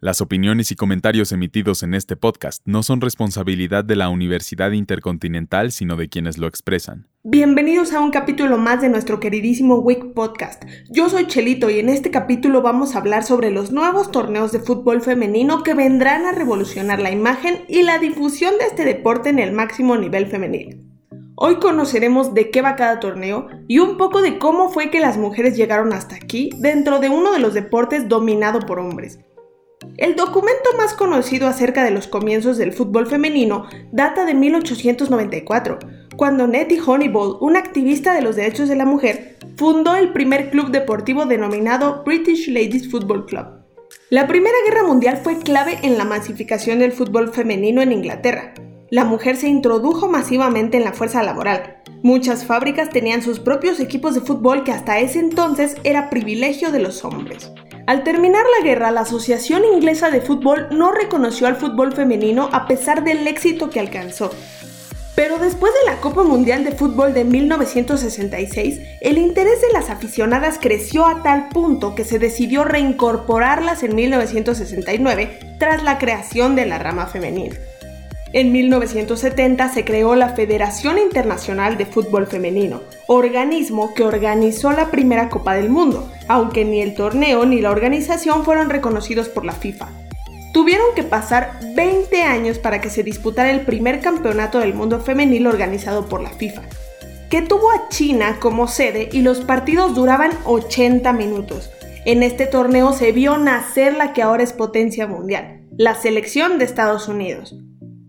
Las opiniones y comentarios emitidos en este podcast no son responsabilidad de la Universidad Intercontinental, sino de quienes lo expresan. Bienvenidos a un capítulo más de nuestro queridísimo Week Podcast. Yo soy Chelito y en este capítulo vamos a hablar sobre los nuevos torneos de fútbol femenino que vendrán a revolucionar la imagen y la difusión de este deporte en el máximo nivel femenil. Hoy conoceremos de qué va cada torneo y un poco de cómo fue que las mujeres llegaron hasta aquí dentro de uno de los deportes dominado por hombres el documento más conocido acerca de los comienzos del fútbol femenino data de 1894, cuando Nettie Honeyball, una activista de los derechos de la mujer, fundó el primer club deportivo denominado British Ladies Football Club. La Primera Guerra Mundial fue clave en la masificación del fútbol femenino en Inglaterra. La mujer se introdujo masivamente en la fuerza laboral. Muchas fábricas tenían sus propios equipos de fútbol que hasta ese entonces era privilegio de los hombres. Al terminar la guerra, la Asociación Inglesa de Fútbol no reconoció al fútbol femenino a pesar del éxito que alcanzó. Pero después de la Copa Mundial de Fútbol de 1966, el interés de las aficionadas creció a tal punto que se decidió reincorporarlas en 1969 tras la creación de la rama femenina. En 1970 se creó la Federación Internacional de Fútbol Femenino, organismo que organizó la primera Copa del Mundo, aunque ni el torneo ni la organización fueron reconocidos por la FIFA. Tuvieron que pasar 20 años para que se disputara el primer campeonato del mundo femenil organizado por la FIFA, que tuvo a China como sede y los partidos duraban 80 minutos. En este torneo se vio nacer la que ahora es potencia mundial, la selección de Estados Unidos.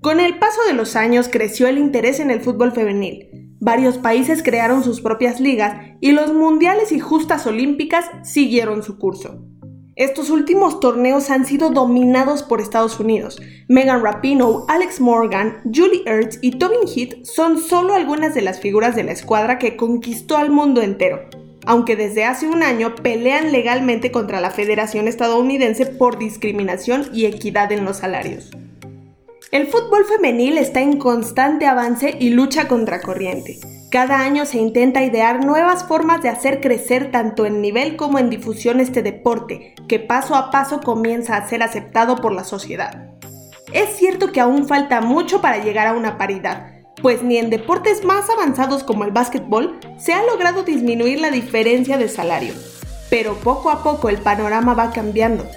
Con el paso de los años creció el interés en el fútbol femenil. Varios países crearon sus propias ligas y los mundiales y justas olímpicas siguieron su curso. Estos últimos torneos han sido dominados por Estados Unidos. Megan Rapinoe, Alex Morgan, Julie Ertz y Tobin Heath son solo algunas de las figuras de la escuadra que conquistó al mundo entero, aunque desde hace un año pelean legalmente contra la Federación Estadounidense por discriminación y equidad en los salarios. El fútbol femenil está en constante avance y lucha contra corriente. Cada año se intenta idear nuevas formas de hacer crecer tanto en nivel como en difusión este deporte, que paso a paso comienza a ser aceptado por la sociedad. Es cierto que aún falta mucho para llegar a una paridad, pues ni en deportes más avanzados como el básquetbol se ha logrado disminuir la diferencia de salario. Pero poco a poco el panorama va cambiando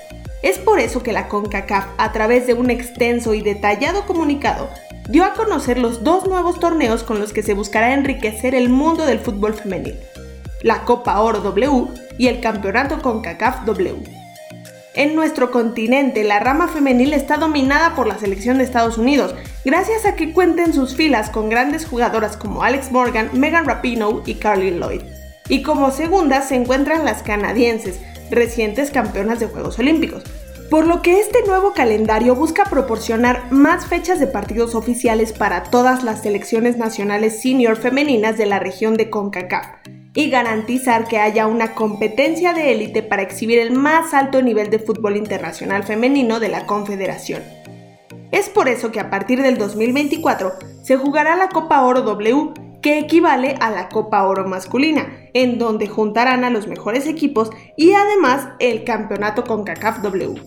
es por eso que la CONCACAF, a través de un extenso y detallado comunicado, dio a conocer los dos nuevos torneos con los que se buscará enriquecer el mundo del fútbol femenil, la Copa Oro W y el Campeonato CONCACAF W. En nuestro continente, la rama femenil está dominada por la selección de Estados Unidos, gracias a que cuenten sus filas con grandes jugadoras como Alex Morgan, Megan Rapinoe y Carly Lloyd. Y como segunda se encuentran las canadienses, recientes campeonas de Juegos Olímpicos. Por lo que este nuevo calendario busca proporcionar más fechas de partidos oficiales para todas las selecciones nacionales senior femeninas de la región de CONCACAF y garantizar que haya una competencia de élite para exhibir el más alto nivel de fútbol internacional femenino de la Confederación. Es por eso que a partir del 2024 se jugará la Copa Oro W que equivale a la Copa Oro masculina, en donde juntarán a los mejores equipos y además el campeonato CONCACAF W.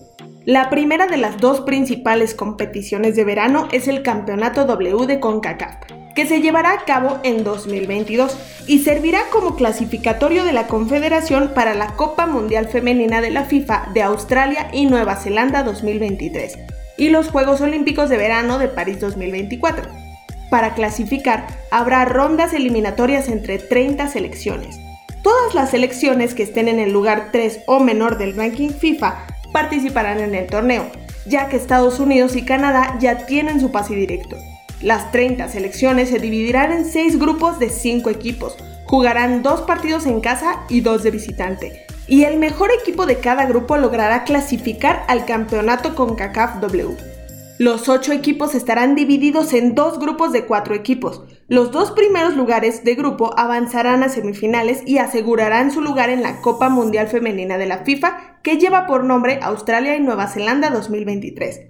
La primera de las dos principales competiciones de verano es el Campeonato W de CONCACAF, que se llevará a cabo en 2022 y servirá como clasificatorio de la Confederación para la Copa Mundial Femenina de la FIFA de Australia y Nueva Zelanda 2023 y los Juegos Olímpicos de Verano de París 2024. Para clasificar, habrá rondas eliminatorias entre 30 selecciones. Todas las selecciones que estén en el lugar 3 o menor del ranking FIFA participarán en el torneo, ya que Estados Unidos y Canadá ya tienen su pase directo. Las 30 selecciones se dividirán en 6 grupos de 5 equipos, jugarán 2 partidos en casa y 2 de visitante, y el mejor equipo de cada grupo logrará clasificar al campeonato con CACAF W. Los ocho equipos estarán divididos en dos grupos de cuatro equipos. Los dos primeros lugares de grupo avanzarán a semifinales y asegurarán su lugar en la Copa Mundial Femenina de la FIFA, que lleva por nombre Australia y Nueva Zelanda 2023.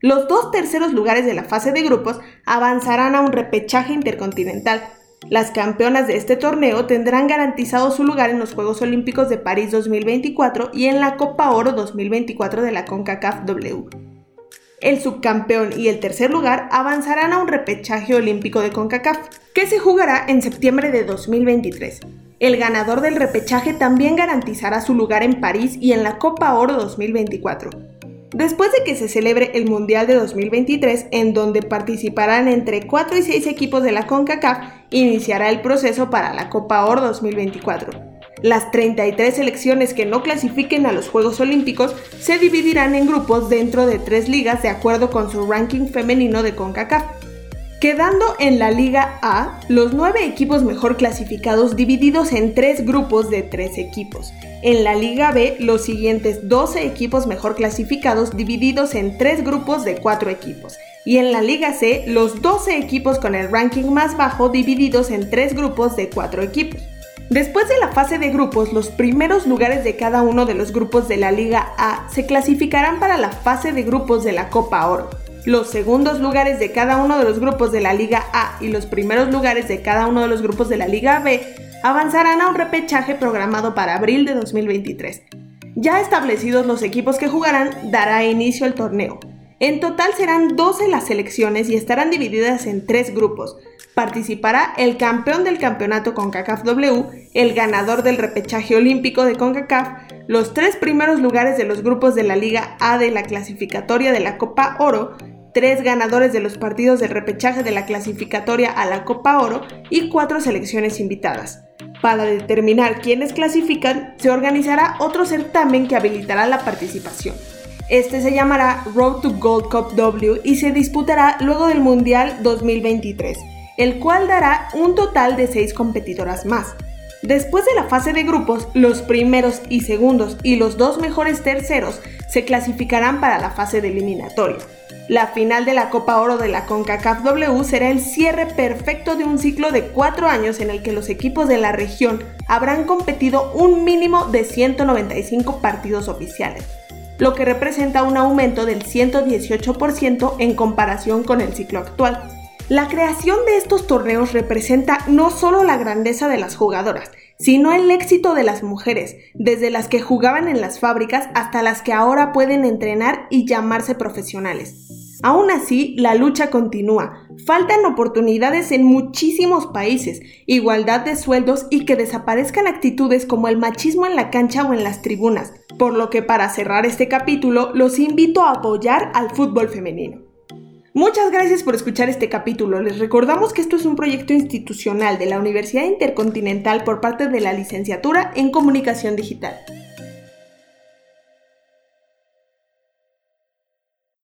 Los dos terceros lugares de la fase de grupos avanzarán a un repechaje intercontinental Las campeonas de este torneo tendrán garantizado su lugar en los Juegos Olímpicos de París 2024 y en la Copa Oro 2024 de la CONCACAF W. El subcampeón y el tercer lugar avanzarán a un repechaje olímpico de CONCACAF, que se jugará en septiembre de 2023. El ganador del repechaje también garantizará su lugar en París y en la Copa Oro 2024. Después de que se celebre el Mundial de 2023, en donde participarán entre 4 y 6 equipos de la CONCACAF, iniciará el proceso para la Copa Oro 2024. Las 33 selecciones que no clasifiquen a los Juegos Olímpicos se dividirán en grupos dentro de tres ligas de acuerdo con su ranking femenino de CONCACAF. Quedando en la Liga A, los nueve equipos mejor clasificados divididos en tres grupos de tres equipos. En la Liga B, los siguientes 12 equipos mejor clasificados divididos en tres grupos de cuatro equipos. Y en la Liga C, los 12 equipos con el ranking más bajo divididos en tres grupos de cuatro equipos. Después de la fase de grupos, los primeros lugares de cada uno de los grupos de la Liga A se clasificarán para la fase de grupos de la Copa Oro. Los segundos lugares de cada uno de los grupos de la Liga A y los primeros lugares de cada uno de los grupos de la Liga B avanzarán a un repechaje programado para abril de 2023. Ya establecidos los equipos que jugarán, dará inicio el torneo. En total serán 12 las selecciones y estarán divididas en tres grupos. Participará el campeón del campeonato CONCACAF W, el ganador del repechaje olímpico de CONCACAF, los tres primeros lugares de los grupos de la Liga A de la clasificatoria de la Copa Oro, tres ganadores de los partidos del repechaje de la clasificatoria a la Copa Oro y cuatro selecciones invitadas. Para determinar quiénes clasifican, se organizará otro certamen que habilitará la participación. Este se llamará Road to Gold Cup W y se disputará luego del Mundial 2023, el cual dará un total de seis competidoras más. Después de la fase de grupos, los primeros y segundos y los dos mejores terceros se clasificarán para la fase de eliminatoria. La final de la Copa Oro de la CONCACAF W será el cierre perfecto de un ciclo de cuatro años en el que los equipos de la región habrán competido un mínimo de 195 partidos oficiales, lo que representa un aumento del 118% en comparación con el ciclo actual. La creación de estos torneos representa no solo la grandeza de las jugadoras, sino el éxito de las mujeres, desde las que jugaban en las fábricas hasta las que ahora pueden entrenar y llamarse profesionales. Aún así, la lucha continúa. Faltan oportunidades en muchísimos países, igualdad de sueldos y que desaparezcan actitudes como el machismo en la cancha o en las tribunas. Por lo que para cerrar este capítulo, los invito a apoyar al fútbol femenino. Muchas gracias por escuchar este capítulo. Les recordamos que esto es un proyecto institucional de la Universidad Intercontinental por parte de la Licenciatura en Comunicación Digital.